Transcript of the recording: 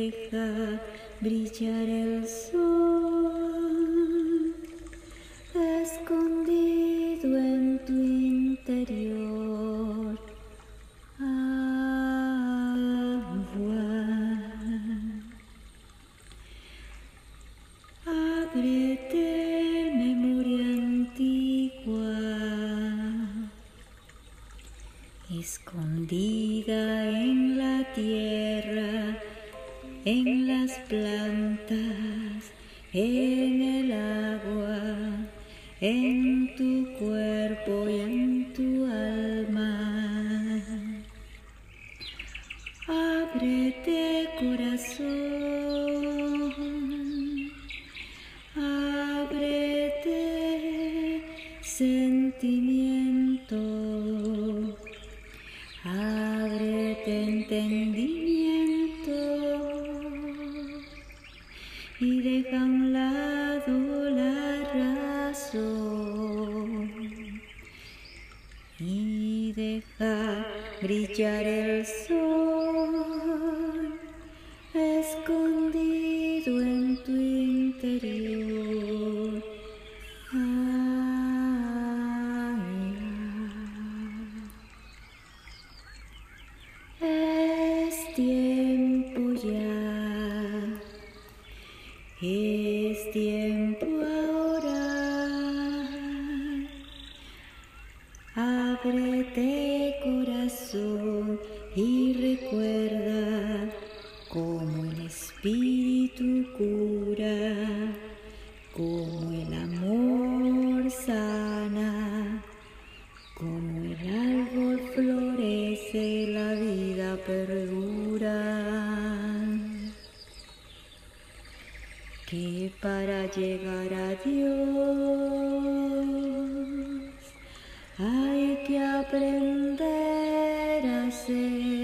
deja brillar el sol escondido en tu interior. Agua. Ábrete, memoria antigua, escondida en la tierra, en las plantas, en el agua, en tu cuerpo y en tu alma. Ábrete corazón, ábrete sentimiento, ábrete entendimiento y deja a un lado la razón. Y deja brillar el sol escondido en tu interior. Es tiempo ya, es tiempo ahora. Ábrete corazón y recuerda cómo el espíritu cura, cómo el amor sana, como el árbol florece, la vida perdura. Que para llegar a Dios hay que aprender a ser